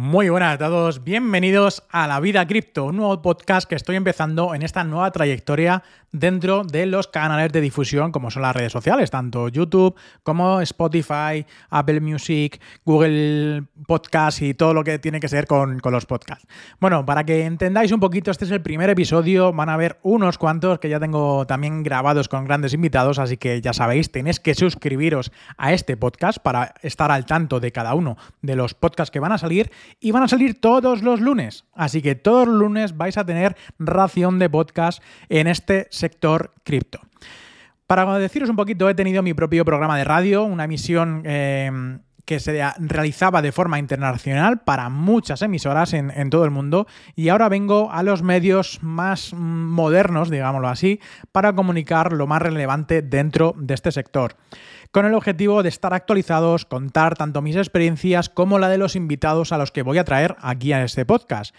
Muy buenas a todos, bienvenidos a La Vida Cripto, un nuevo podcast que estoy empezando en esta nueva trayectoria dentro de los canales de difusión como son las redes sociales, tanto YouTube como Spotify, Apple Music, Google Podcast y todo lo que tiene que ser con, con los podcasts. Bueno, para que entendáis un poquito, este es el primer episodio, van a haber unos cuantos que ya tengo también grabados con grandes invitados, así que ya sabéis, tenéis que suscribiros a este podcast para estar al tanto de cada uno de los podcasts que van a salir y van a salir todos los lunes. Así que todos los lunes vais a tener ración de podcast en este sector cripto. Para deciros un poquito, he tenido mi propio programa de radio, una emisión eh, que se realizaba de forma internacional para muchas emisoras en, en, todo el mundo y ahora vengo a los medios más modernos, digámoslo así, para comunicar lo más relevante dentro de este sector con el objetivo de estar actualizados, contar tanto mis experiencias como la de los invitados a los que voy a traer aquí a este podcast.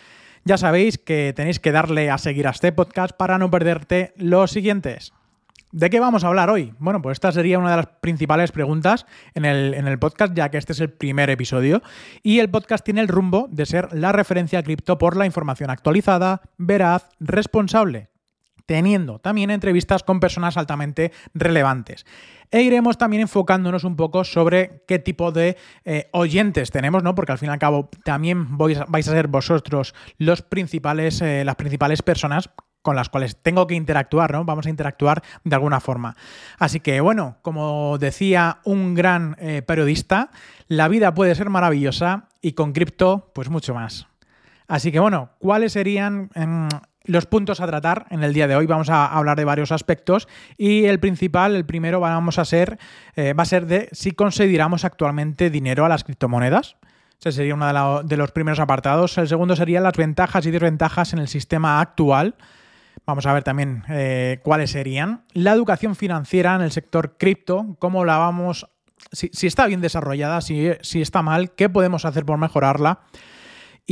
Ya sabéis que tenéis que darle a seguir a este podcast para no perderte los siguientes. ¿De qué vamos a hablar hoy? Bueno, pues esta sería una de las principales preguntas en el, en el, podcast, ya que este es el primer episodio. Y el podcast tiene el rumbo de ser la referencia cripto por la información actualizada, veraz, responsable, teniendo también entrevistas con personas altamente relevantes. E iremos también enfocándonos un poco sobre qué tipo de eh, oyentes tenemos, ¿no? Porque al fin y al cabo también vais, vais a ser vosotros los principales, eh, las principales personas con las cuales tengo que interactuar, ¿no? Vamos a interactuar de alguna forma. Así que, bueno, como decía un gran eh, periodista, la vida puede ser maravillosa y con cripto, pues mucho más. Así que, bueno, ¿cuáles serían eh, los puntos a tratar en el día de hoy. Vamos a hablar de varios aspectos y el principal, el primero, vamos a ser, eh, va a ser de si consideramos actualmente dinero a las criptomonedas. Ese sería uno de, los primeros apartados. El segundo sería las ventajas y desventajas en el sistema actual. Vamos a ver también eh, cuáles serían. La educación financiera en el sector cripto, cómo la vamos, si, si está bien desarrollada, si, si está mal, qué podemos hacer por mejorarla.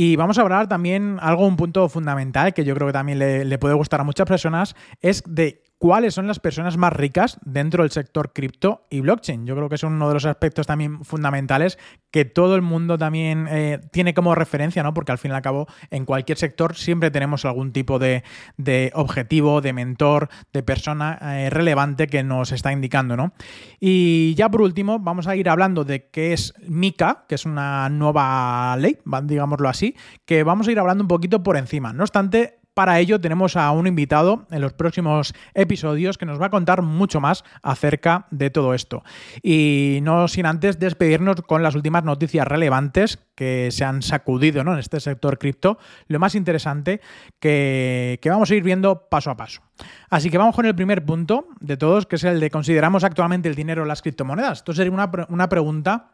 Y vamos a hablar también algo, un punto fundamental que yo creo que también le, le puede gustar a muchas personas, es de cuáles son las personas más ricas dentro del sector cripto y blockchain. Yo creo que es uno de los aspectos también fundamentales que todo el mundo también eh, tiene como referencia, ¿no? Porque al fin y al cabo, en cualquier sector siempre tenemos algún tipo de, de objetivo, de mentor, de persona eh, relevante que nos está indicando, ¿no? Y ya por último, vamos a ir hablando de qué es MICA, que es una nueva ley, digámoslo así, que vamos a ir hablando un poquito por encima. No obstante, para ello tenemos a un invitado en los próximos episodios que nos va a contar mucho más acerca de todo esto. Y no sin antes despedirnos con las últimas noticias relevantes que se han sacudido ¿no? en este sector cripto, lo más interesante que, que vamos a ir viendo paso a paso. Así que vamos con el primer punto de todos, que es el de consideramos actualmente el dinero las criptomonedas. Esto sería una, una pregunta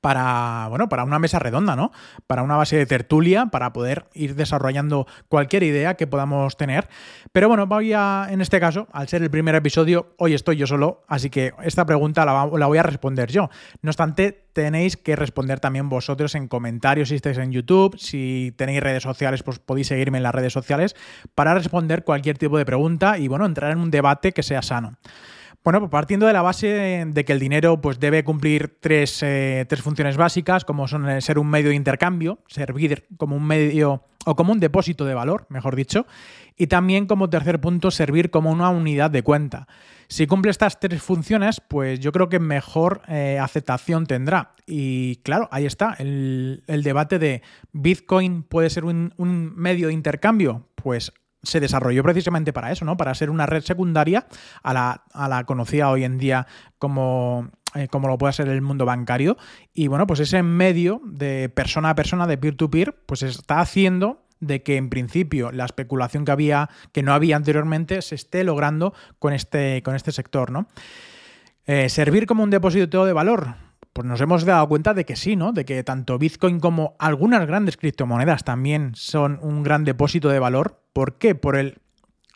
para, bueno, para una mesa redonda, ¿no? Para una base de tertulia, para poder ir desarrollando cualquier idea que podamos tener. Pero bueno, voy a, en este caso, al ser el primer episodio, hoy estoy yo solo, así que esta pregunta la, la voy a responder yo. No obstante, tenéis que responder también vosotros en comentarios si estáis en YouTube, si tenéis redes sociales, pues podéis seguirme en las redes sociales para responder cualquier tipo de pregunta y, bueno, entrar en un debate que sea sano. Bueno, pues partiendo de la base de que el dinero pues, debe cumplir tres, eh, tres, funciones básicas, como son ser un medio de intercambio, servir como un medio o como un depósito de valor, mejor dicho, y también como tercer punto, servir como una unidad de cuenta. Si cumple estas tres funciones, pues yo creo que mejor eh, aceptación tendrá. Y claro, ahí está, el, el debate de Bitcoin puede ser un, un medio de intercambio. Pues se desarrolló precisamente para eso, ¿no? Para ser una red secundaria a la, a la conocida hoy en día como, eh, como lo puede ser el mundo bancario. Y bueno, pues ese medio de persona a persona, de peer-to-peer, -peer, pues está haciendo de que en principio la especulación que había, que no había anteriormente, se esté logrando con este, con este sector, ¿no? Eh, servir como un depósito de valor. Pues nos hemos dado cuenta de que sí, ¿no? De que tanto Bitcoin como algunas grandes criptomonedas también son un gran depósito de valor. ¿Por qué? Por el,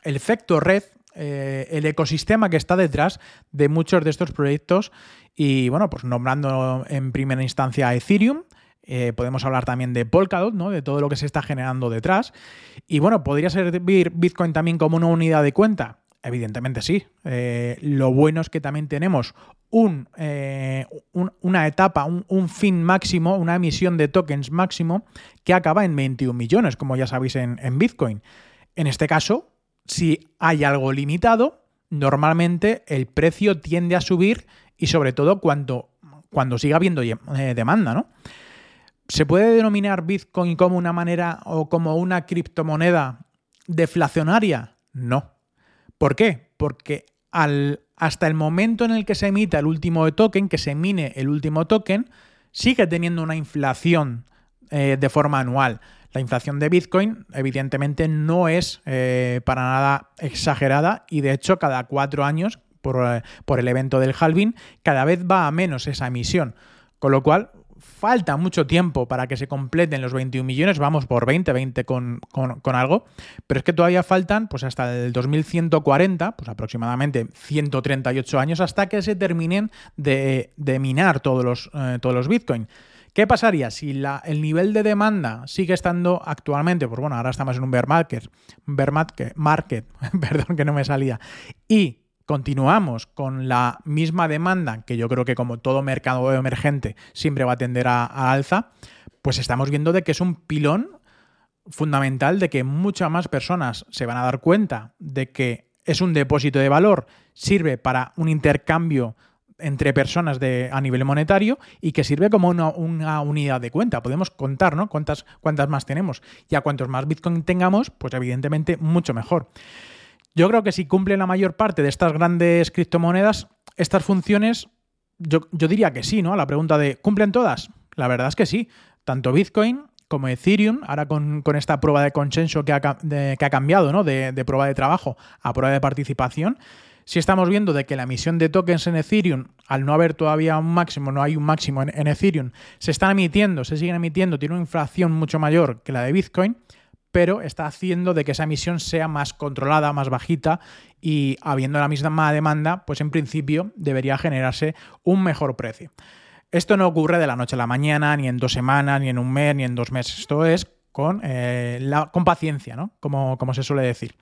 efecto red, eh, el ecosistema que está detrás de muchos de estos proyectos. Y bueno, pues nombrando en primera instancia a Ethereum, eh, podemos hablar también de Polkadot, ¿no? De todo lo que se está generando detrás. Y bueno, podría servir Bitcoin también como una unidad de cuenta. Evidentemente sí. Eh, lo bueno es que también tenemos un, eh, una etapa, un, fin máximo, una emisión de tokens máximo que acaba en 21 millones, como ya sabéis en, Bitcoin. En este caso, si hay algo limitado, normalmente el precio tiende a subir y sobre todo cuando, cuando siga habiendo eh, demanda, ¿no? ¿Se puede denominar Bitcoin como una manera o como una criptomoneda deflacionaria? No. ¿Por qué? Porque hasta el momento en el que se emita el último token, que se mine el último token, sigue teniendo una inflación eh, de forma anual. La inflación de Bitcoin, evidentemente, no es eh, para nada exagerada y de hecho cada cuatro años, por, eh, por el evento del halving, cada vez va a menos esa emisión. Con lo cual, falta mucho tiempo para que se completen los 21 millones, vamos por 20, 20 con, algo, pero es que todavía faltan pues hasta el 2140, pues aproximadamente 138 años hasta que se terminen de, minar todos los, eh, todos los Bitcoin. ¿Qué pasaría si la, el nivel de demanda sigue estando actualmente? Pues bueno, ahora estamos en un bear market, bear market, market perdón que no me salía, y continuamos con la misma demanda, que yo creo que como todo mercado emergente siempre va a tender a, alza, pues estamos viendo de que es un pilón fundamental de que muchas más personas se van a dar cuenta de que es un depósito de valor, sirve para un intercambio entre personas a nivel monetario y que sirve como una, una, unidad de cuenta. Podemos contar, ¿no? Cuántas, cuántas más tenemos. Y a cuantos más Bitcoin tengamos, pues evidentemente mucho mejor. Yo creo que si cumplen la mayor parte de estas grandes criptomonedas, estas funciones, yo, diría que sí, ¿no? La pregunta de, ¿cumplen todas? La verdad es que sí. Tanto Bitcoin como Ethereum, ahora con, esta prueba de consenso que ha, que ha cambiado, ¿no? De, prueba de trabajo a prueba de participación, si estamos viendo de que la emisión de tokens en Ethereum, al no haber todavía un máximo, no hay un máximo en Ethereum, se están emitiendo, se siguen emitiendo, tiene una inflación mucho mayor que la de Bitcoin, pero está haciendo de que esa emisión sea más controlada, más bajita y habiendo la misma demanda, pues en principio debería generarse un mejor precio. Esto no ocurre de la noche a la mañana, ni en dos semanas, ni en un mes, ni en dos meses. Esto es con, eh, la, con paciencia, ¿no? Como, como se suele decir.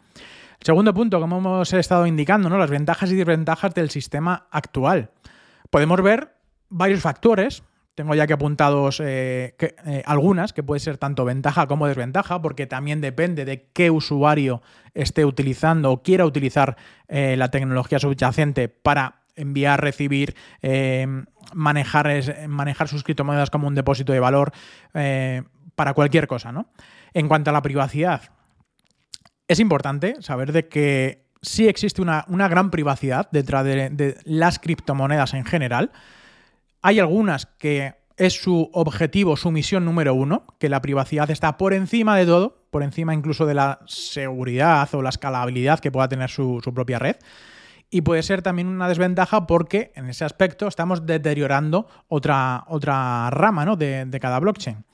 El segundo punto, como hemos estado indicando, ¿no? las ventajas y desventajas del sistema actual. Podemos ver varios factores tengo ya que apuntados eh, eh, algunas, que puede ser tanto ventaja como desventaja, porque también depende de qué usuario esté utilizando o quiera utilizar eh, la tecnología subyacente para enviar, recibir, manejar, manejar sus criptomonedas como un depósito de valor para cualquier cosa. ¿no? En cuanto a la privacidad, es importante saber de que sí existe una, gran privacidad detrás de las criptomonedas en general. Hay algunas que es su objetivo, su misión número uno, que la privacidad está por encima de todo, por encima incluso de la seguridad o la escalabilidad que pueda tener su, propia red. Y puede ser también una desventaja porque en ese aspecto estamos deteriorando otra, otra rama ¿no? de, cada blockchain.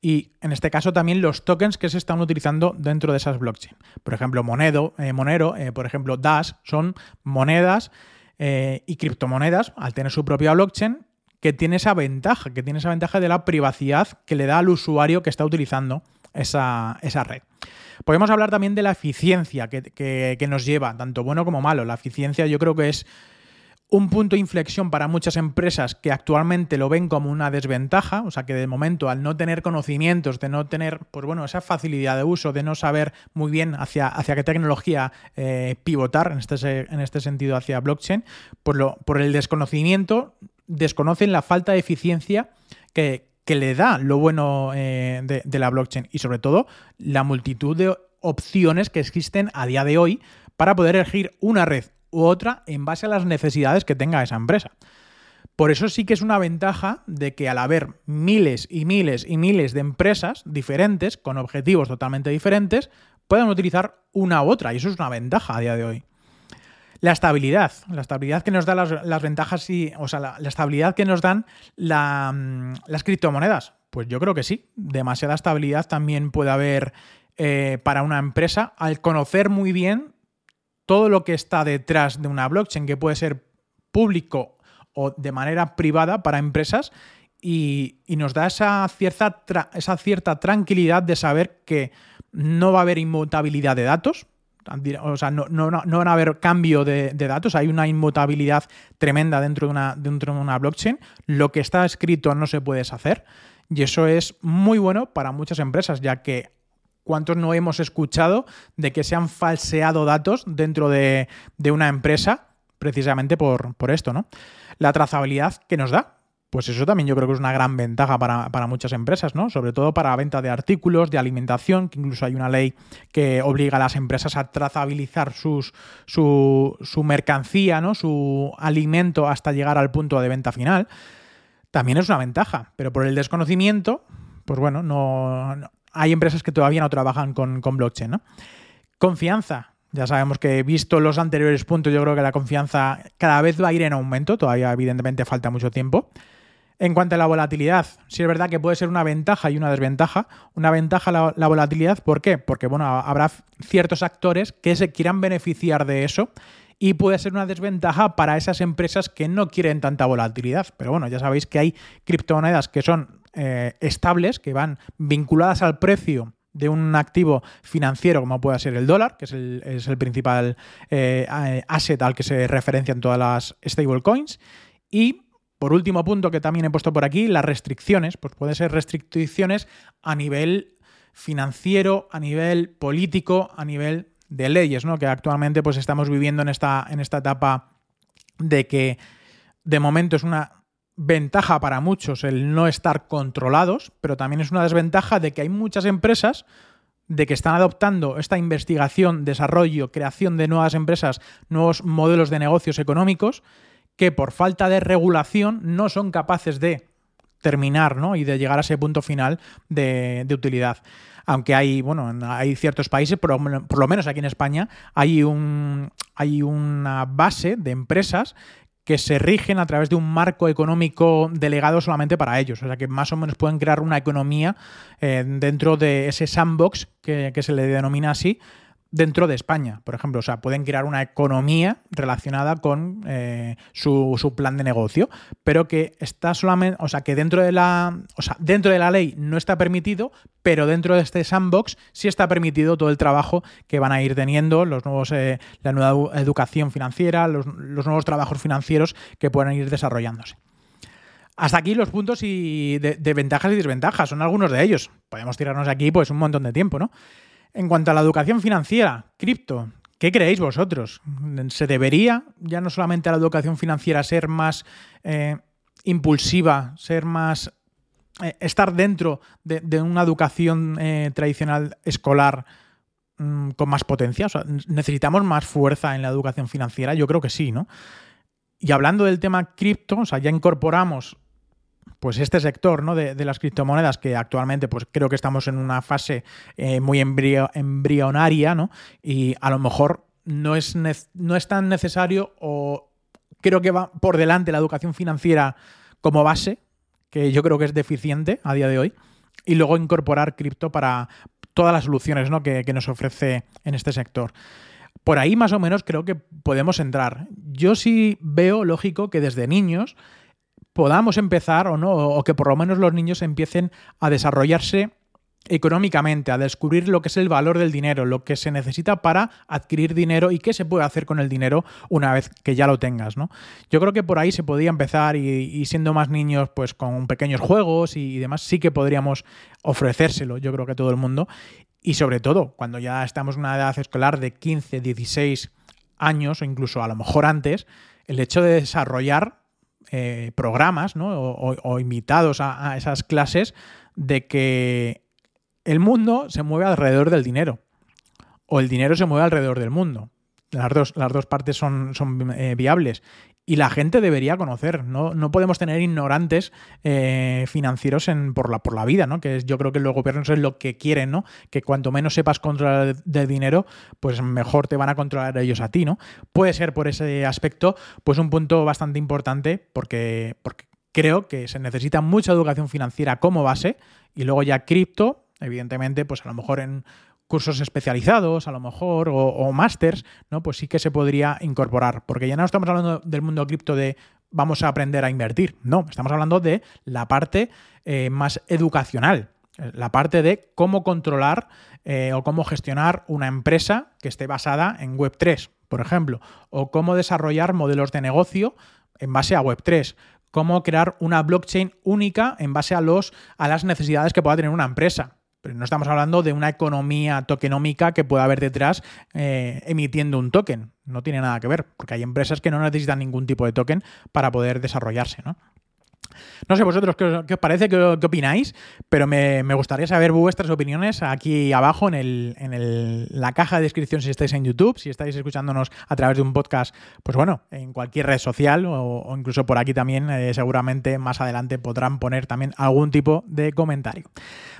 Y en este caso también los tokens que se están utilizando dentro de esas blockchains. Por ejemplo, eh, Monero, eh, por ejemplo, Dash, son monedas eh, y criptomonedas al tener su propia blockchain que tiene esa ventaja, que tiene esa ventaja de la privacidad que le da al usuario que está utilizando esa, red. Podemos hablar también de la eficiencia que, nos lleva, tanto bueno como malo. La eficiencia yo creo que es un punto de inflexión para muchas empresas que actualmente lo ven como una desventaja, o sea que de momento al no tener conocimientos, de no tener, pues bueno, esa facilidad de uso, de no saber muy bien hacia, hacia qué tecnología eh, pivotar, en este, en este sentido hacia blockchain, por, lo, por el desconocimiento desconocen la falta de eficiencia que, le da lo bueno eh, de, la blockchain y sobre todo la multitud de opciones que existen a día de hoy para poder elegir una red u otra en base a las necesidades que tenga esa empresa. Por eso sí que es una ventaja de que al haber miles y miles y miles de empresas diferentes, con objetivos totalmente diferentes, puedan utilizar una u otra. Y eso es una ventaja a día de hoy. La estabilidad, la estabilidad que nos dan las, ventajas y, o sea, la, estabilidad que nos dan mm, las criptomonedas. Pues yo creo que sí. Demasiada estabilidad también puede haber eh, para una empresa al conocer muy bien todo lo que está detrás de una blockchain, que puede ser público o de manera privada para empresas, y, nos da esa cierta, tranquilidad de saber que no va a haber inmutabilidad de datos, O sea, no, no, no van a haber cambio de, datos, hay una inmutabilidad tremenda dentro de, una, dentro de una blockchain. Lo que está escrito no se puede deshacer. Y eso es muy bueno para muchas empresas, ya que ¿cuántos no hemos escuchado de que se han falseado datos dentro de, una empresa precisamente por, esto, ¿no? La trazabilidad que nos da, pues eso también yo creo que es una gran ventaja para, muchas empresas, ¿no? Sobre todo para venta de artículos, de alimentación, que incluso hay una ley que obliga a las empresas a trazabilizar sus, su, su mercancía, ¿no? Su alimento hasta llegar al punto de venta final. También es una ventaja, pero por el desconocimiento, pues bueno, no, hay empresas que todavía no trabajan con, con blockchain, ¿no? Confianza. Ya sabemos que visto los anteriores puntos, yo creo que la confianza cada vez va a ir en aumento, todavía evidentemente falta mucho tiempo. En cuanto a la volatilidad, sí es verdad que puede ser una ventaja y una desventaja. Una ventaja la, volatilidad, ¿por qué? Porque bueno, habrá ciertos actores que se quieran beneficiar de eso y puede ser una desventaja para esas empresas que no quieren tanta volatilidad. Pero bueno, ya sabéis que hay criptomonedas que son eh, estables, que van vinculadas al precio de un activo financiero como puede ser el dólar, que es el, principal eh, asset al que se referencian todas las stablecoins, y por último punto que también he puesto por aquí, las restricciones, pues pueden ser restricciones a nivel financiero, a nivel político, a nivel de leyes, ¿no? Que actualmente pues estamos viviendo en esta, en esta etapa de que de momento es una ventaja para muchos el no estar controlados, pero también es una desventaja de que hay muchas empresas de que están adoptando esta investigación, desarrollo, creación de nuevas empresas, nuevos modelos de negocios económicos que por falta de regulación no son capaces de terminar ¿no? y de llegar a ese punto final de, utilidad. Aunque hay, bueno, hay ciertos países, por, por, lo menos aquí en España, hay, un, hay una base de empresas que se rigen a través de un marco económico delegado solamente para ellos. O sea que más o menos pueden crear una economía eh, dentro de ese sandbox que, que se le denomina así, dentro de España, por ejemplo. O sea, pueden crear una economía relacionada con eh, su, plan de negocio, pero que está solamente, o sea, que dentro de la, o sea, dentro de la ley no está permitido, pero dentro de este sandbox sí está permitido todo el trabajo que van a ir teniendo, los nuevos, eh, la nueva educación financiera, los, nuevos trabajos financieros que puedan ir desarrollándose. Hasta aquí los puntos y de, de, ventajas y desventajas, son algunos de ellos. Podemos tirarnos aquí pues un montón de tiempo, ¿no? En cuanto a la educación financiera, cripto, ¿qué creéis vosotros? ¿Se debería ya no solamente la educación financiera ser más eh, impulsiva, ser más... Eh, estar dentro de, una educación eh, tradicional escolar mm, con más potencia? ¿necesitamos más fuerza en la educación financiera? Yo creo que sí, ¿no? Y hablando del tema cripto, o sea, ya incorporamos pues este sector ¿no? de, las criptomonedas, que actualmente pues creo que estamos en una fase eh, muy embrionaria, ¿no? Y a lo mejor no es, no es tan necesario o creo que va por delante la educación financiera como base, que yo creo que es deficiente a día de hoy, y luego incorporar cripto para todas las soluciones ¿no? que, que nos ofrece en este sector. Por ahí más o menos creo que podemos entrar. Yo sí veo lógico que desde niños podamos empezar o no, o que por lo menos los niños empiecen a desarrollarse económicamente, a descubrir lo que es el valor del dinero, lo que se necesita para adquirir dinero y qué se puede hacer con el dinero una vez que ya lo tengas, ¿no? Yo creo que por ahí se podía empezar y, siendo más niños, pues con pequeños juegos y, demás, sí que podríamos ofrecérselo, yo creo que a todo el mundo. Y sobre todo, cuando ya estamos en una edad escolar de 15, 16 años o incluso a lo mejor antes, el hecho de desarrollar eh, programas o, invitados a, esas clases de que el mundo se mueve alrededor del dinero o el dinero se mueve alrededor del mundo. Las dos, las dos partes son, son eh, viables y la gente debería conocer. No, no podemos tener ignorantes eh, financieros en, por, la, por la vida, ¿no? Que yo creo que los gobiernos es lo que quieren, ¿no? Que cuanto menos sepas controlar de dinero, pues mejor te van a controlar ellos a ti, ¿no? Puede ser por ese aspecto, pues un punto bastante importante, porque, porque creo que se necesita mucha educación financiera como base, y luego ya cripto, evidentemente, pues a lo mejor en cursos especializados, a lo mejor, o, o másters, ¿no? Pues sí que se podría incorporar. Porque ya no estamos hablando del mundo cripto de vamos a aprender a invertir. No, estamos hablando de la parte eh, más educacional. la parte de cómo controlar eh, o cómo gestionar una empresa que esté basada en Web3, por ejemplo, o cómo desarrollar modelos de negocio en base a Web3, cómo crear una blockchain única en base a, los, a las necesidades que pueda tener una empresa. Pero no estamos hablando de una economía tokenómica que pueda haber detrás eh, emitiendo un token. No tiene nada que ver, porque hay empresas que no necesitan ningún tipo de token para poder desarrollarse, ¿no? No sé vosotros qué os, parece, qué, opináis, pero me, gustaría saber vuestras opiniones aquí abajo en, la caja de descripción si estáis en YouTube, si estáis escuchándonos a través de un podcast, pues bueno, en cualquier red social o, incluso por aquí también, eh, seguramente más adelante podrán poner también algún tipo de comentario.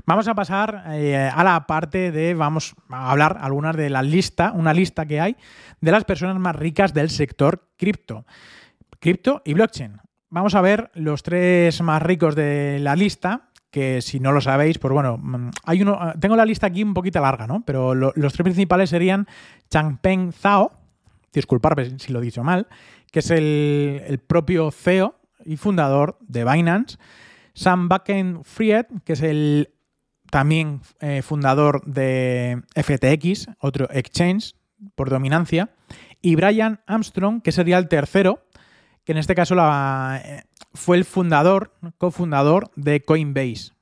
Vamos a pasar eh, a la parte de, vamos a hablar algunas de la lista, una lista que hay de las personas más ricas del sector cripto. Cripto y blockchain vamos a ver los tres más ricos de la lista, que si no lo sabéis, pues bueno, mm, hay uno, ah, tengo la lista aquí un poquito larga, ¿no? Pero los tres principales serían Changpeng Zhao, disculparme si lo he dicho mal, que es el, propio CEO y fundador de Binance, Sam Bankman-Fried, que es el también eh, fundador de FTX, otro exchange por dominancia, y Brian Armstrong, que sería el tercero, que en este caso la, eh, fue el fundador, cofundador de Coinbase.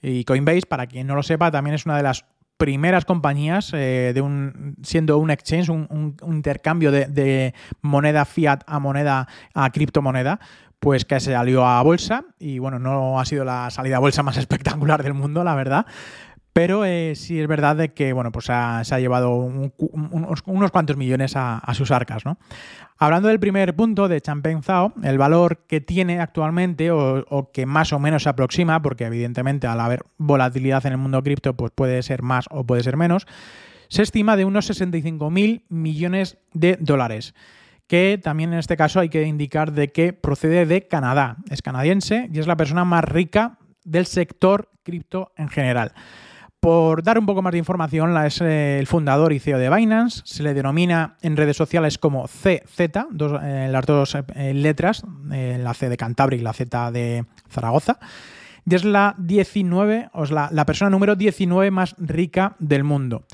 Y Coinbase, para quien no lo sepa, también es una de las primeras compañías eh, de un siendo un exchange, un, intercambio de, moneda fiat a moneda a criptomoneda, pues que se salió a bolsa y bueno, no ha sido la salida a bolsa más espectacular del mundo, la verdad, pero eh, sí es verdad de que bueno, pues se ha llevado unos, cuantos millones a, sus arcas. ¿no? Hablando del primer punto de Champagne Zhao, el valor que tiene actualmente o, que más o menos se aproxima, porque evidentemente al haber volatilidad en el mundo cripto pues puede ser más o puede ser menos, se estima de unos 65 mil millones de dólares que también en este caso hay que indicar de que procede de Canadá, es canadiense y es la persona más rica del sector cripto en general. Por dar un poco más de información, es eh, el fundador y CEO de Binance. Se le denomina en redes sociales como CZ, eh, las dos eh, letras, la C de Cantabria y la Z de Zaragoza. Y es la 19, o es la, persona número 19 más rica del mundo.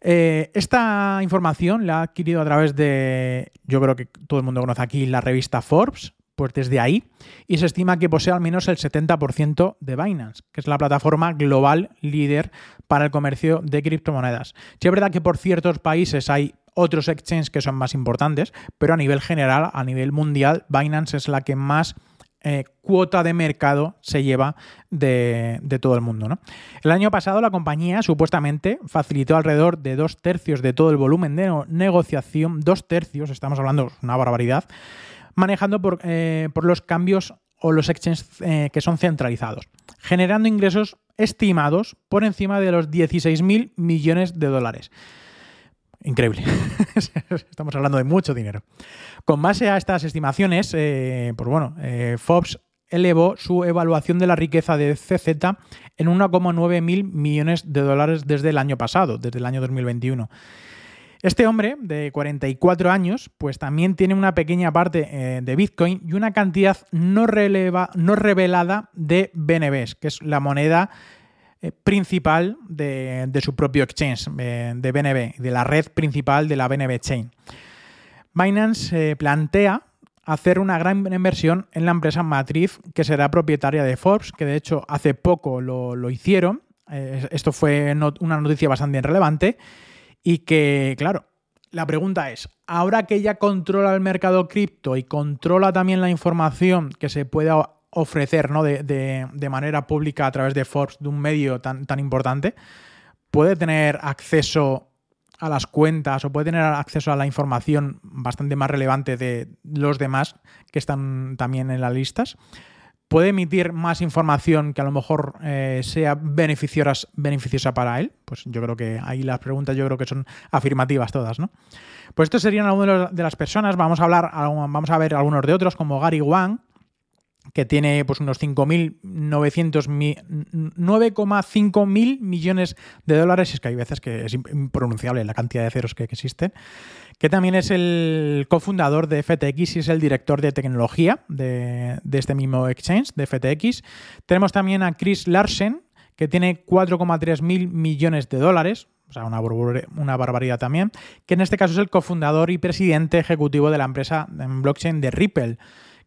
esta información la ha adquirido a través de, yo creo que todo el mundo conoce aquí, la revista Forbes, pues desde ahí, y se estima que posee al menos el 70% de Binance, que es la plataforma global líder para el comercio de criptomonedas. Sí es verdad que por ciertos países hay otros exchanges que son más importantes, pero a nivel general, a nivel mundial, Binance es la que más eh, cuota de mercado se lleva de, todo el mundo. ¿no? El año pasado la compañía supuestamente facilitó alrededor de dos tercios de todo el volumen de negociación, dos tercios, estamos hablando una barbaridad, manejando eh, por, los cambios o los exchanges eh, que son centralizados, generando ingresos estimados por encima de los 16.000 millones de dólares. Increíble. Estamos hablando de mucho dinero. Con base a estas estimaciones, eh, pues bueno, Forbes elevó su evaluación de la riqueza de CZ en 1,9 mil millones de dólares desde el año pasado, desde el año 2021. Este hombre, de 44 años, pues también tiene una pequeña parte eh, de Bitcoin y una cantidad no, no revelada de BNBs, que es la moneda eh, principal de, su propio exchange, eh, de BNB, de la red principal de la BNB Chain. Binance plantea hacer una gran inversión en la empresa matriz que será propietaria de Forbes, que de hecho hace poco lo hicieron. esto fue una noticia bastante relevante y que, claro, la pregunta es, ahora que ya controla el mercado cripto y controla también la información que se pueda ofrecer ¿no? de, manera pública a través de Forbes, de un medio tan, tan importante, puede tener acceso a las cuentas o puede tener acceso a la información bastante más relevante de los demás que están también en las listas puede emitir más información que a lo mejor eh, sea beneficiosa, para él? Pues yo creo que ahí las preguntas yo creo que son afirmativas todas, ¿no? Pues estos serían algunos de las personas. Vamos a hablar, vamos a ver algunos de otros, como Gary Wang, que tiene pues unos 9,5 mil millones de dólares. Es que hay veces que es impronunciable la cantidad de ceros que, existen. Que también es el cofundador de FTX y es el director de tecnología de, este mismo exchange, de FTX. Tenemos también a Chris Larsen, que tiene 4,3 mil millones de dólares, o sea, una, una, barbaridad también, que en este caso es el cofundador y presidente ejecutivo de la empresa en blockchain de Ripple,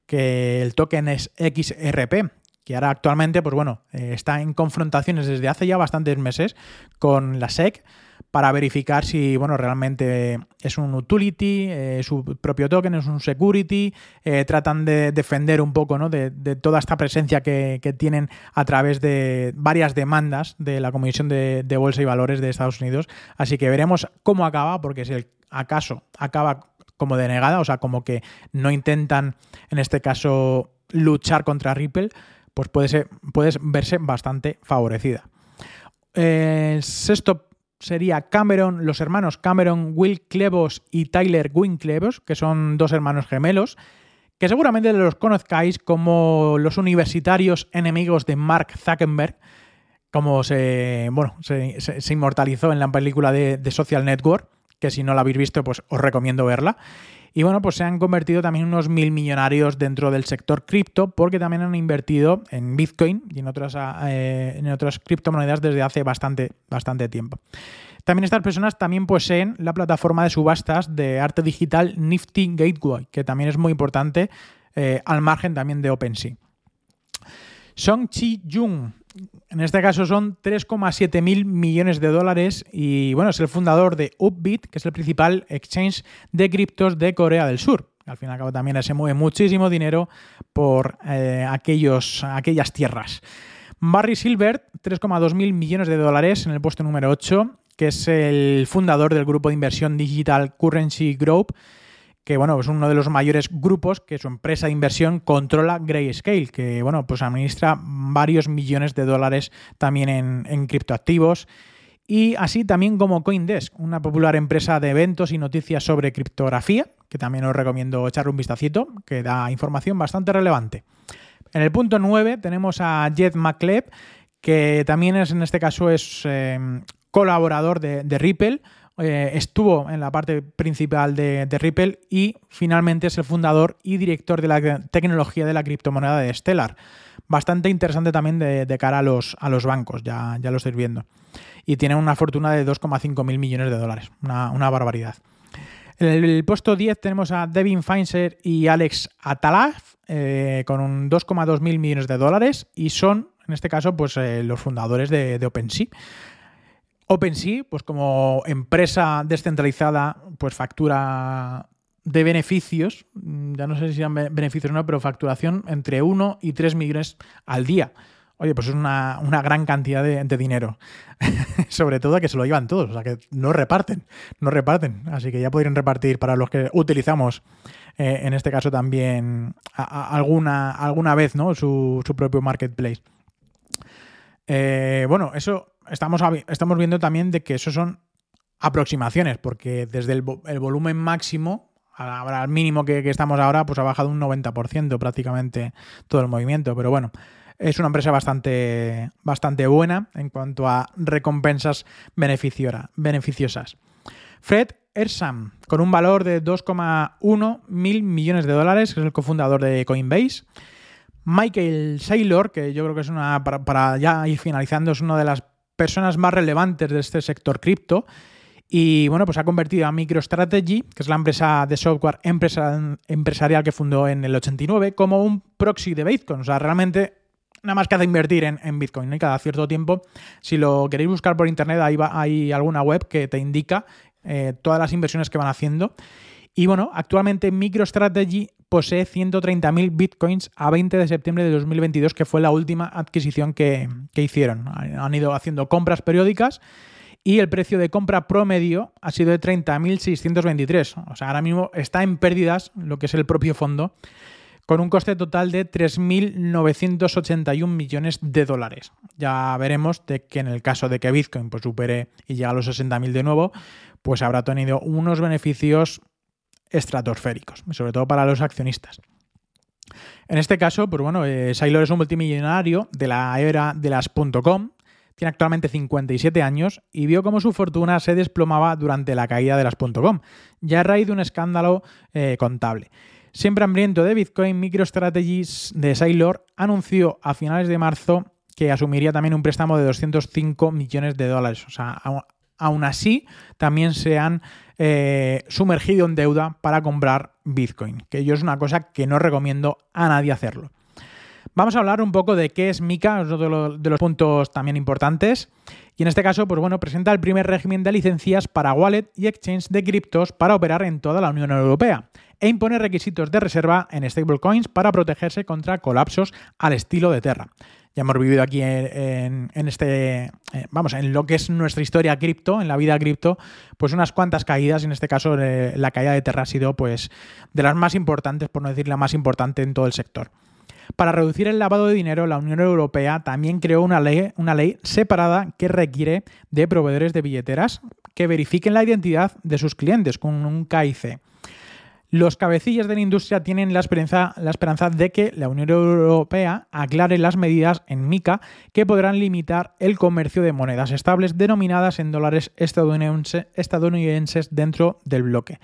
que el token es XRP, que ahora actualmente, pues bueno, eh, está en confrontaciones desde hace ya bastantes meses con la SEC para verificar si, bueno, realmente es un utility, eh, su propio token es un security, eh, tratan de defender un poco, ¿no? De, toda esta presencia que, tienen a través de varias demandas de la Comisión de, Bolsa y Valores de Estados Unidos. Así que veremos cómo acaba, porque si acaso acaba como denegada, o sea, como que no intentan, en este caso, luchar contra Ripple, pues puede, ser, verse bastante favorecida. Sexto sería Cameron, los hermanos Cameron Will Clevos y Tyler Wynn Clevos, que son dos hermanos gemelos, que seguramente los conozcáis como los universitarios enemigos de Mark Zuckerberg, como se, bueno, se, inmortalizó en la película de, de, Social Network, que si no la habéis visto, pues os recomiendo verla. Y bueno, pues se han convertido también unos mil millonarios dentro del sector cripto porque también han invertido en Bitcoin y en otras, eh, en otras criptomonedas desde hace bastante, bastante tiempo. También estas personas también poseen la plataforma de subastas de arte digital Nifty Gateway, que también es muy importante eh, al margen también de OpenSea. Song Chi Jung en este caso son 3,7 mil millones de dólares y bueno, es el fundador de Upbit, que es el principal exchange de criptos de Corea del Sur. Al fin y al cabo también se mueve muchísimo dinero por eh, aquellos, aquellas tierras. Barry Silver, 3,2 mil millones de dólares en el puesto número 8, que es el fundador del grupo de inversión Digital Currency Group que bueno, es uno de los mayores grupos que su empresa de inversión controla Grayscale, que bueno, pues administra varios millones de dólares también en, criptoactivos. Y así también como Coindesk, una popular empresa de eventos y noticias sobre criptografía, que también os recomiendo echarle un vistacito, que da información bastante relevante. En el punto 9 tenemos a Jet McLeod, que también es en este caso es eh, colaborador de Ripple, eh, estuvo en la parte principal de, Ripple y finalmente es el fundador y director de la tecnología de la criptomoneda de Stellar. Bastante interesante también de, cara a los, a los bancos, ya, ya lo estáis viendo. Y tiene una fortuna de 2,5 mil millones de dólares, una, barbaridad. En el, puesto 10 tenemos a Devin Feinser y Alex Atalaf eh, con un 2,2 mil millones de dólares y son, en este caso, pues eh, los fundadores de, de OpenSea. OpenSea, pues como empresa descentralizada, pues factura de beneficios, mm, ya no sé si sean beneficios o no, pero facturación entre 1 y 3 millones al día. Oye, pues es una, gran cantidad de, dinero. Sobre todo que se lo llevan todos, o sea que no reparten, no reparten. Así que ya podrían repartir para los que utilizamos, eh, en este caso también, alguna, alguna vez, ¿no? Su, propio marketplace. Eh, bueno, eso estamos, estamos viendo también de que eso son aproximaciones, porque desde el, volumen máximo al mínimo que, estamos ahora, pues ha bajado un 90% prácticamente todo el movimiento. Pero bueno, es una empresa bastante, bastante buena en cuanto a recompensas beneficiosas. Fred Ersam, con un valor de 2,1 mil millones de dólares, que es el cofundador de Coinbase. Michael Saylor, que yo creo que es una, para, para ya ir finalizando, es una de las personas más relevantes de este sector cripto. Y bueno, pues ha convertido a MicroStrategy, que es la empresa de software empresarial que fundó en el 89, como un proxy de Bitcoin. O sea, realmente nada más que hace invertir en, Bitcoin. Y cada cierto tiempo, si lo queréis buscar por internet, ahí va, hay alguna web que te indica eh, todas las inversiones que van haciendo. Y bueno, actualmente MicroStrategy posee 130.000 bitcoins a 20 de septiembre de 2022, que fue la última adquisición que, hicieron. Han ido haciendo compras periódicas y el precio de compra promedio ha sido de 30.623. O sea, ahora mismo está en pérdidas lo que es el propio fondo, con un coste total de 3.981 millones de dólares. Ya veremos de que en el caso de que Bitcoin pues, supere y llegue a los 60.000 de nuevo, pues habrá tenido unos beneficios estratosféricos, sobre todo para los accionistas. En este caso, pues bueno, eh, es un multimillonario de la era de las .com, tiene actualmente 57 años y vio cómo su fortuna se desplomaba durante la caída de las .com, ya a raíz de un escándalo eh, contable. Siempre hambriento de Bitcoin, MicroStrategies de Sailor anunció a finales de marzo que asumiría también un préstamo de 205 millones de dólares. O sea, aún así, también se han eh, sumergido en deuda para comprar Bitcoin, que yo es una cosa que no recomiendo a nadie hacerlo. Vamos a hablar un poco de qué es Mica, los, de los puntos también importantes. Y en este caso, pues bueno, presenta el primer régimen de licencias para wallet y exchange de criptos para operar en toda la Unión Europea e impone requisitos de reserva en stablecoins para protegerse contra colapsos al estilo de Terra. Ya hemos vivido aquí en, este, eh, vamos, en lo que es nuestra historia cripto, en la vida cripto, pues unas cuantas caídas, y en este caso eh, la caída de Terra ha sido pues de las más importantes, por no decir la más importante en todo el sector. Para reducir el lavado de dinero, la Unión Europea también creó una ley, una ley separada que requiere de proveedores de billeteras que verifiquen la identidad de sus clientes con un KIC. Los cabecillas de la industria tienen la esperanza, la esperanza, de que la Unión Europea aclare las medidas en MICA que podrán limitar el comercio de monedas estables denominadas en dólares estadounidenses dentro del bloque.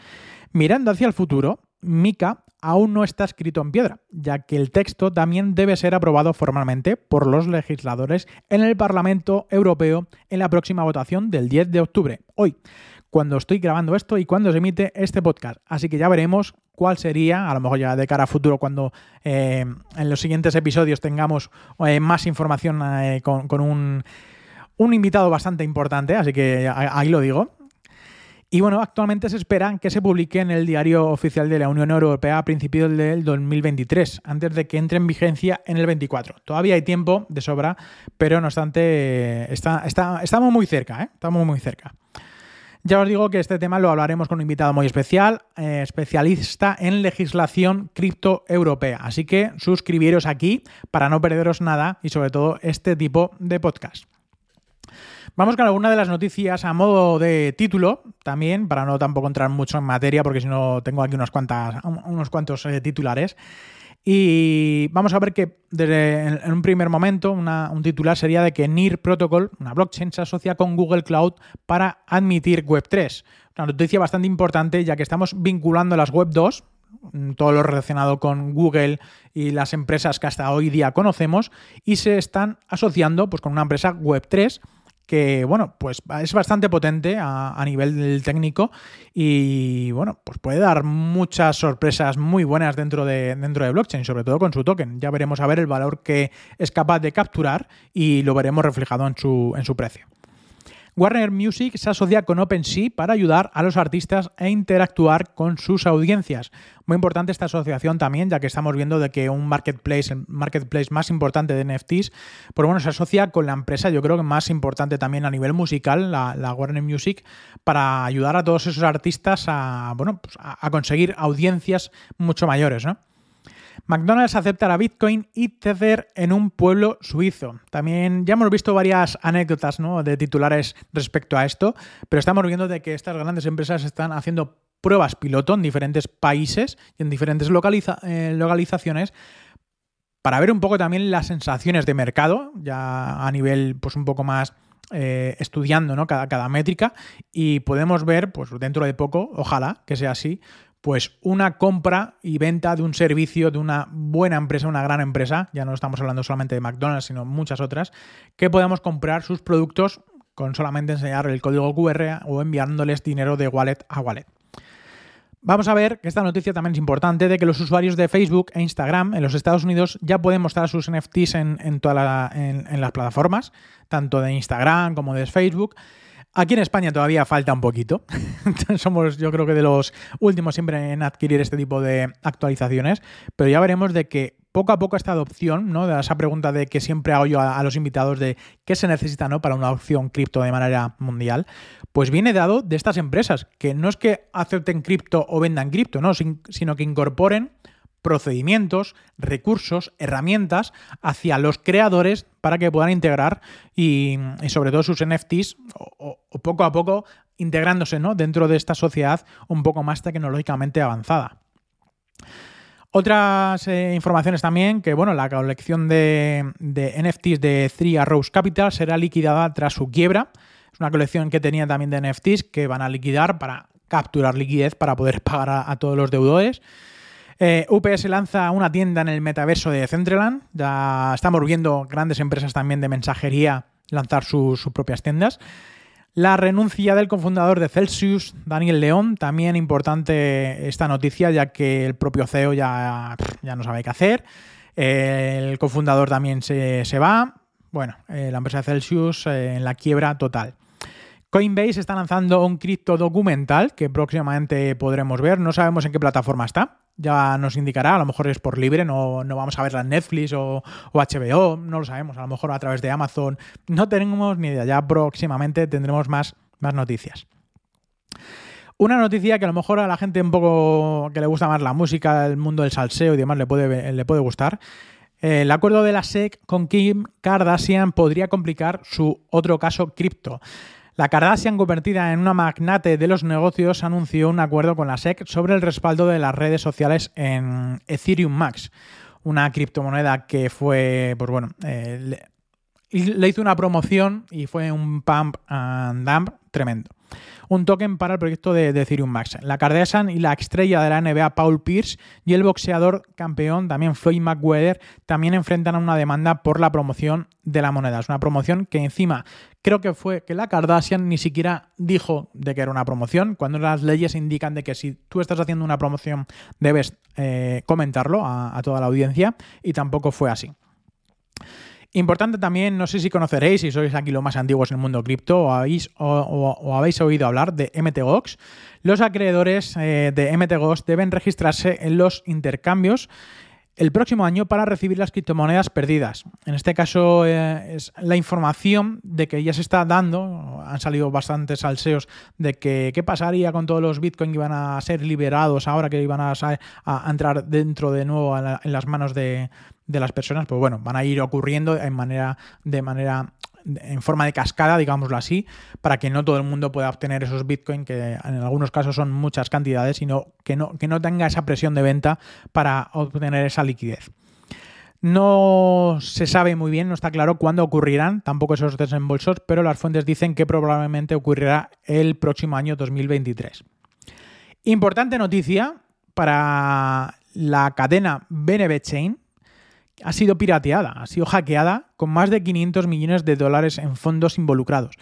Mirando hacia el futuro, MICA aún no está escrito en piedra, ya que el texto también debe ser aprobado formalmente por los legisladores en el Parlamento Europeo en la próxima votación del 10 de octubre, hoy, cuando estoy grabando esto y cuando se emite este podcast. Así que ya veremos cuál sería, a lo mejor ya de cara a futuro, cuando eh, en los siguientes episodios tengamos eh, más información eh, con, un, invitado bastante importante, así que ahí lo digo. Y bueno, actualmente se espera que se publique en el diario oficial de la Unión Europea a principios del 2023, antes de que entre en vigencia en el 24. Todavía hay tiempo de sobra, pero no obstante, está, estamos muy cerca, estamos muy cerca. Ya os digo que este tema lo hablaremos con un invitado muy especial, eh, especialista en legislación cripto europea. Así que suscribiros aquí para no perderos nada y sobre todo este tipo de podcast. Vamos con alguna de las noticias a modo de título, también, para no tampoco entrar mucho en materia, porque si no tengo aquí unas cuantas, unos cuantos eh, titulares. Y vamos a ver que desde en un primer momento un titular sería de que NIR Protocol, una blockchain, se asocia con Google Cloud para admitir Web3. Una noticia bastante importante ya que estamos vinculando las Web 2, mm, todo lo relacionado con Google y las empresas que hasta hoy día conocemos, y se están asociando pues, con una empresa Web 3 que, bueno, pues es bastante potente a, nivel técnico y, bueno, pues puede dar muchas sorpresas muy buenas dentro de, dentro de blockchain, sobre todo con su token. Ya veremos a ver el valor que es capaz de capturar y lo veremos reflejado en su, en su precio. Warner Music se asocia con OpenSea para ayudar a los artistas a interactuar con sus audiencias. Muy importante esta asociación también, ya que estamos viendo de que un marketplace, marketplace más importante de NFTs, pues bueno, se asocia con la empresa, yo creo que más importante también a nivel musical, la, Warner Music, para ayudar a todos esos artistas a, bueno, pues a conseguir audiencias mucho mayores, ¿no? McDonald's aceptará Bitcoin y Tether en un pueblo suizo. También ya hemos visto varias anécdotas de titulares respecto a esto, pero estamos viendo de que estas grandes empresas están haciendo pruebas piloto en diferentes países y en diferentes eh, localizaciones para ver un poco también las sensaciones de mercado, ya a nivel pues un poco más eh, estudiando ¿no? cada, cada métrica y podemos ver pues dentro de poco, ojalá que sea así, pues una compra y venta de un servicio de una buena empresa, una gran empresa, ya no estamos hablando solamente de McDonald's, sino muchas otras, que podemos comprar sus productos con solamente enseñar el código QR o enviándoles dinero de wallet a wallet. Vamos a ver que esta noticia también es importante de que los usuarios de Facebook e Instagram en los Estados Unidos ya pueden mostrar sus NFTs en, en las plataformas, tanto de Instagram como de Facebook. Aquí en España todavía falta un poquito. Somos, yo creo que de los últimos siempre en adquirir este tipo de actualizaciones, pero ya veremos de que poco a poco esta adopción, ¿no? De esa pregunta de que siempre hago yo a, los invitados de qué se necesita, ¿no? Para una adopción cripto de manera mundial, pues viene dado de estas empresas, que no es que acepten cripto o vendan cripto, ¿no? sino que incorporen procedimientos, recursos, herramientas hacia los creadores para que puedan integrar y, sobre todo sus NFTs o, poco a poco integrándose ¿no? dentro de esta sociedad un poco más tecnológicamente avanzada. Otras eh, informaciones también, que bueno, la colección de, de, NFTs de Three Arrows Capital será liquidada tras su quiebra. Es una colección que tenía también de NFTs que van a liquidar para capturar liquidez para poder pagar a todos los deudores. Eh, UPS lanza una tienda en el metaverso de Centraland. Ya estamos viendo grandes empresas también de mensajería lanzar sus propias tiendas. La renuncia del cofundador de Celsius, Daniel León, también importante esta noticia, ya que el propio CEO ya, ya no sabe qué hacer. El cofundador también se, va. Bueno, eh, la empresa Celsius eh, en la quiebra total. Coinbase está lanzando un cripto documental que próximamente podremos ver. No sabemos en qué plataforma está. Ya nos indicará, a lo mejor es por libre, no, no vamos a verla en Netflix o, HBO, no lo sabemos, a lo mejor a través de Amazon. No tenemos ni idea, ya próximamente tendremos más, más noticias. Una noticia que a lo mejor a la gente un poco que le gusta más la música, el mundo del salseo y demás le puede, le puede gustar. El acuerdo de la SEC con Kim Kardashian podría complicar su otro caso cripto. La Kardashian, convertida en una magnate de los negocios, anunció un acuerdo con la SEC sobre el respaldo de las redes sociales en Ethereum Max, una criptomoneda que fue, pues bueno, eh, le, hizo una promoción y fue un pump and dump tremendo un token para el proyecto de, Ethereum Max. La Kardashian y la estrella de la NBA Paul Pierce y el boxeador campeón también Floyd Mayweather también enfrentan a una demanda por la promoción de la moneda. Es una promoción que encima creo que fue que la Kardashian ni siquiera dijo de que era una promoción, cuando las leyes indican de que si tú estás haciendo una promoción debes eh, comentarlo a toda la audiencia y tampoco fue así. Importante también, no sé si conoceréis, si sois aquí los más antiguos en el mundo cripto o habéis, o, habéis oído hablar de MTGOX. Los acreedores eh, de MTGOX deben registrarse en los intercambios el próximo año para recibir las criptomonedas perdidas. En este caso eh, es la información de que ya se está dando, han salido bastantes salseos de que qué pasaría con todos los bitcoins que iban a ser liberados ahora que iban a, entrar dentro de nuevo en las manos de, de las personas, pues bueno, van a ir ocurriendo en manera, de manera en forma de cascada, digámoslo así, para que no todo el mundo pueda obtener esos bitcoins, que en algunos casos son muchas cantidades, sino que no, que no tenga esa presión de venta para obtener esa liquidez. No se sabe muy bien, no está claro cuándo ocurrirán tampoco esos desembolsos, pero las fuentes dicen que probablemente ocurrirá el próximo año 2023. Importante noticia para la cadena BNB Chain, ha sido pirateada, ha sido hackeada con más de 500 millones de dólares en fondos involucrados.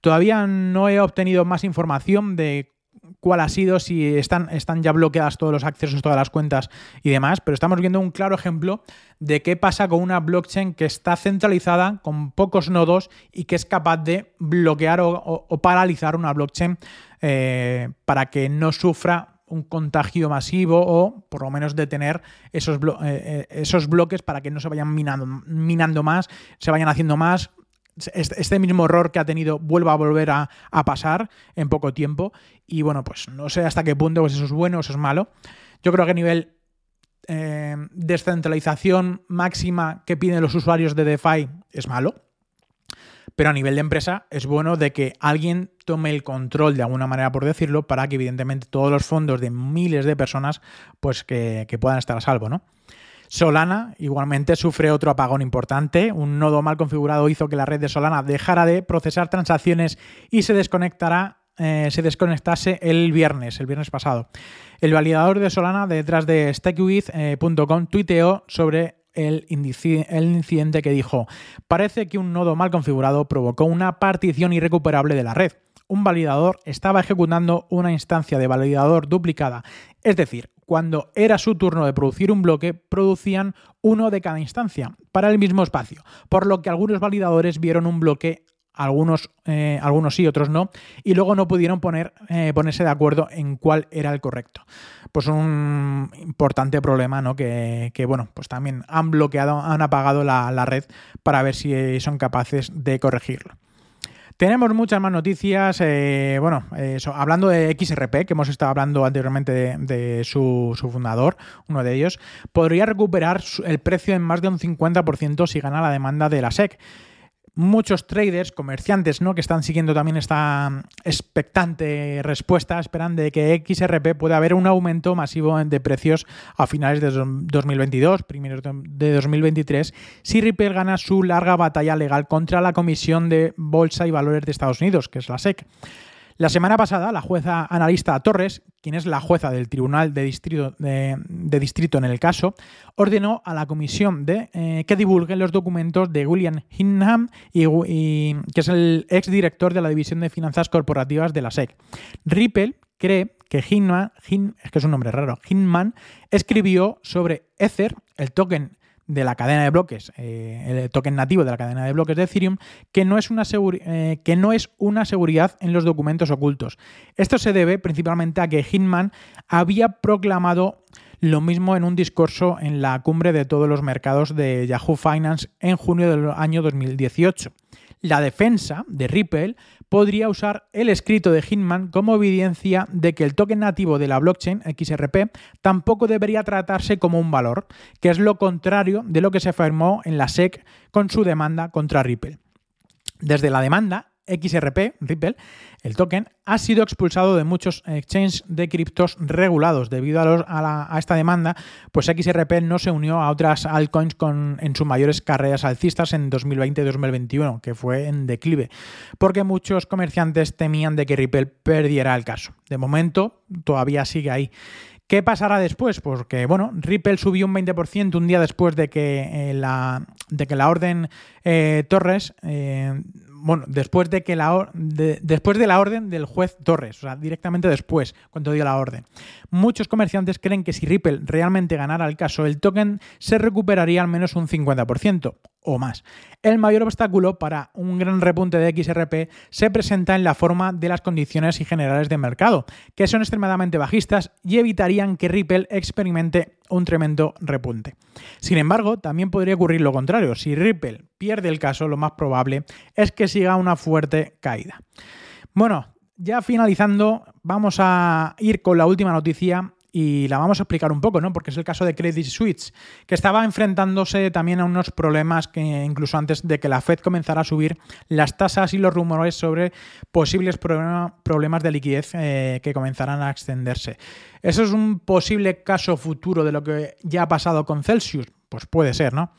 Todavía no he obtenido más información de cuál ha sido, si están, ya bloqueadas todos los accesos, todas las cuentas y demás, pero estamos viendo un claro ejemplo de qué pasa con una blockchain que está centralizada, con pocos nodos y que es capaz de bloquear o, paralizar una blockchain eh, para que no sufra un contagio masivo o por lo menos detener esos, eh, eh, esos bloques para que no se vayan minando, minando más, se vayan haciendo más, este mismo error que ha tenido vuelva a volver a, pasar en poco tiempo. Y bueno, pues no sé hasta qué punto pues eso es bueno o eso es malo. Yo creo que a nivel eh, descentralización máxima que piden los usuarios de DeFi es malo. Pero a nivel de empresa es bueno de que alguien tome el control de alguna manera, por decirlo, para que evidentemente todos los fondos de miles de personas pues que, puedan estar a salvo, ¿no? Solana igualmente sufre otro apagón importante. Un nodo mal configurado hizo que la red de Solana dejara de procesar transacciones y se desconectará eh, se desconectase el viernes, el viernes pasado. El validador de Solana detrás de StakeWith.com tuiteó sobre el, incidente que dijo, parece que un nodo mal configurado provocó una partición irrecuperable de la red. Un validador estaba ejecutando una instancia de validador duplicada, es decir, cuando era su turno de producir un bloque, producían uno de cada instancia para el mismo espacio, por lo que algunos validadores vieron un bloque algunos, eh, algunos sí, otros no, y luego no pudieron poner, eh, ponerse de acuerdo en cuál era el correcto. Pues un importante problema, ¿no? Que, bueno, pues también han bloqueado, han apagado la, red para ver si son capaces de corregirlo. Tenemos muchas más noticias. Eh, bueno, hablando de XRP, que hemos estado hablando anteriormente de, su, su, fundador, uno de ellos, podría recuperar el precio en más de un 50% si gana la demanda de la SEC muchos traders, comerciantes, ¿no? Que están siguiendo también esta expectante respuesta, esperan de que XRP pueda haber un aumento masivo de precios a finales de 2022, primeros de 2023, si Ripple gana su larga batalla legal contra la Comisión de Bolsa y Valores de Estados Unidos, que es la SEC. La semana pasada, la jueza analista Torres, quien es la jueza del Tribunal de Distrito, en el caso, ordenó a la comisión de, eh, que divulgue los documentos de William Hinham, y, que es el exdirector de la División de Finanzas Corporativas de la SEC. Ripple cree que Hinman, es que es un nombre raro, Hinman escribió sobre Ether, el token de la cadena de bloques, eh, el token nativo de la cadena de bloques de Ethereum, que no, es una eh, que no es una seguridad en los documentos ocultos. Esto se debe principalmente a que Hinman había proclamado lo mismo en un discurso en la cumbre de todos los mercados de Yahoo Finance en junio del año 2018. La defensa de Ripple podría usar el escrito de Hinman como evidencia de que el token nativo de la blockchain XRP tampoco debería tratarse como un valor, que es lo contrario de lo que se afirmó en la SEC con su demanda contra Ripple. Desde la demanda, XRP, Ripple, el token, ha sido expulsado de muchos exchanges de criptos regulados. Debido a, esta demanda, pues XRP no se unió a otras altcoins en sus mayores carreras alcistas en 2020 y 2021, que fue en declive, porque muchos comerciantes temían de que Ripple perdiera el caso. De momento, todavía sigue ahí. ¿Qué pasará después? Porque, bueno, Ripple subió un 20% un día después de que, eh, la orden eh, Torres eh, bueno, después de que la después de la orden del juez Torres, o sea, directamente después, cuando dio la orden. Muchos comerciantes creen que si Ripple realmente ganara el caso, el token se recuperaría al menos un 50% o más. El mayor obstáculo para un gran repunte de XRP se presenta en la forma de las condiciones y generales de mercado, que son extremadamente bajistas y evitarían que Ripple experimente un tremendo repunte. Sin embargo, también podría ocurrir lo contrario. Si Ripple pierde el caso, lo más probable es que siga una fuerte caída. Bueno, ya finalizando, vamos a ir con la última noticia y la vamos a explicar un poco, ¿no? Porque es el caso de Credit Suisse, que estaba enfrentándose también a unos problemas que incluso antes de que la Fed comenzara a subir las tasas y los rumores sobre posibles problemas de liquidez eh, que comenzarán a extenderse. ¿Eso es un posible caso futuro de lo que ya ha pasado con Celsius? Pues puede ser, ¿no?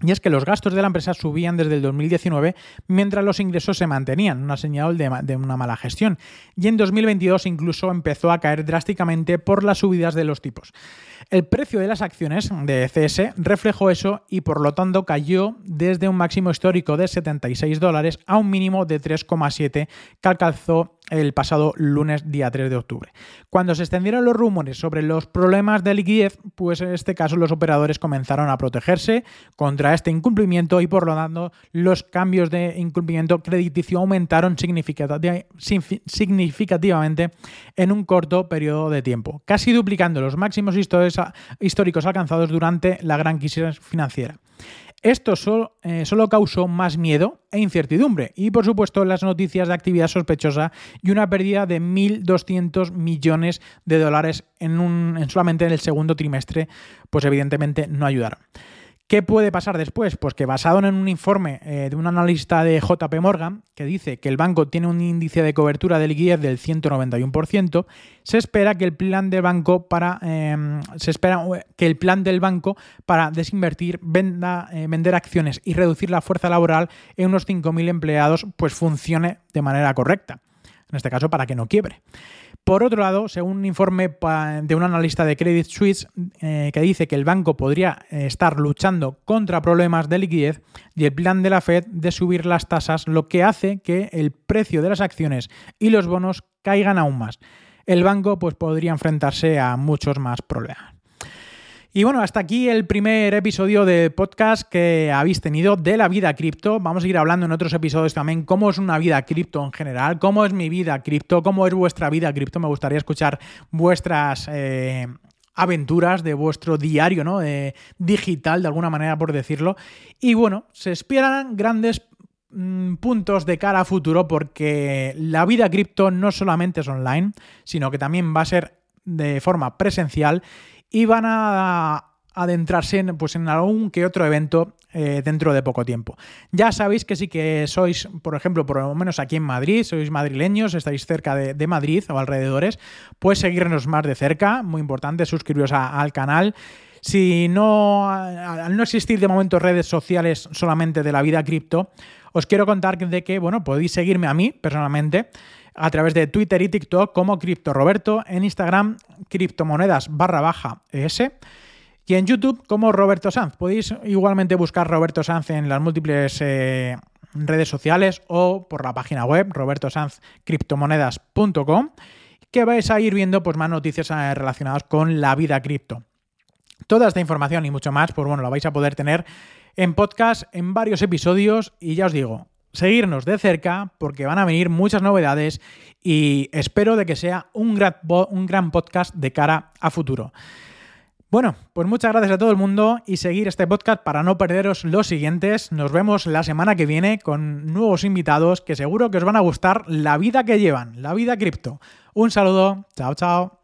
Y es que los gastos de la empresa subían desde el 2019 mientras los ingresos se mantenían, una señal de, una mala gestión. Y en 2022 incluso empezó a caer drásticamente por las subidas de los tipos. El precio de las acciones de CS reflejó eso y por lo tanto cayó desde un máximo histórico de 76 dólares a un mínimo de 3,7 que alcanzó el pasado lunes día 3 de octubre. Cuando se extendieron los rumores sobre los problemas de liquidez, pues en este caso los operadores comenzaron a protegerse contra este incumplimiento y por lo tanto los cambios de incumplimiento crediticio aumentaron significativamente en un corto periodo de tiempo, casi duplicando los máximos históricos alcanzados durante la gran crisis financiera. Esto eh, solo, causó más miedo e incertidumbre y por supuesto las noticias de actividad sospechosa y una pérdida de 1.200 millones de dólares en, un, en solamente en el segundo trimestre, pues evidentemente no ayudaron. ¿Qué puede pasar después? Pues que basado en un informe eh, de un analista de JP Morgan que dice que el banco tiene un índice de cobertura de liquidez del 191%, se espera que el plan del banco para em, se espera eh, que el plan del banco para desinvertir, eh, vender acciones y reducir la fuerza laboral en unos 5.000 empleados, pues funcione de manera correcta. En este caso, para que no quiebre. Por otro lado, según un informe de un analista de Credit Suisse eh, que dice que el banco podría eh, estar luchando contra problemas de liquidez y el plan de la Fed de subir las tasas, lo que hace que el precio de las acciones y los bonos caigan aún más. El banco pues, podría enfrentarse a muchos más problemas. Y bueno, hasta aquí el primer episodio de podcast que habéis tenido de la vida cripto. Vamos a ir hablando en otros episodios también cómo es una vida cripto en general, cómo es mi vida cripto, cómo es vuestra vida cripto. Me gustaría escuchar vuestras... Eh, aventuras de vuestro diario ¿no? digital, de alguna manera por decirlo. Y bueno, se esperan grandes mm, puntos de cara a futuro porque la vida cripto no solamente es online, sino que también va a ser de forma presencial y van a adentrarse en, pues, en algún que otro evento eh, dentro de poco tiempo. Ya sabéis que sí que sois, por ejemplo, por lo menos aquí en Madrid, sois madrileños, estáis cerca de, Madrid o alrededores, pues seguirnos más de cerca, muy importante, suscribiros al canal. Si no, al no existir de momento redes sociales solamente de la vida cripto, os quiero contar de que, bueno, podéis seguirme a mí personalmente a través de Twitter y TikTok como CryptoRoberto, en Instagram criptomonedas barra baja es y en YouTube como Roberto Sanz. Podéis igualmente buscar Roberto Sanz en las múltiples eh, redes sociales o por la página web robertosanzcriptomonedas.com que vais a ir viendo pues, más noticias eh, relacionadas con la vida cripto. Toda esta información y mucho más, pues bueno, lo vais a poder tener en podcast en varios episodios y ya os digo, seguirnos de cerca porque van a venir muchas novedades y espero de que sea un gran, un gran podcast de cara a futuro. Bueno, pues muchas gracias a todo el mundo y seguir este podcast para no perderos los siguientes. Nos vemos la semana que viene con nuevos invitados que seguro que os van a gustar la vida que llevan, la vida cripto. Un saludo, chao, chao.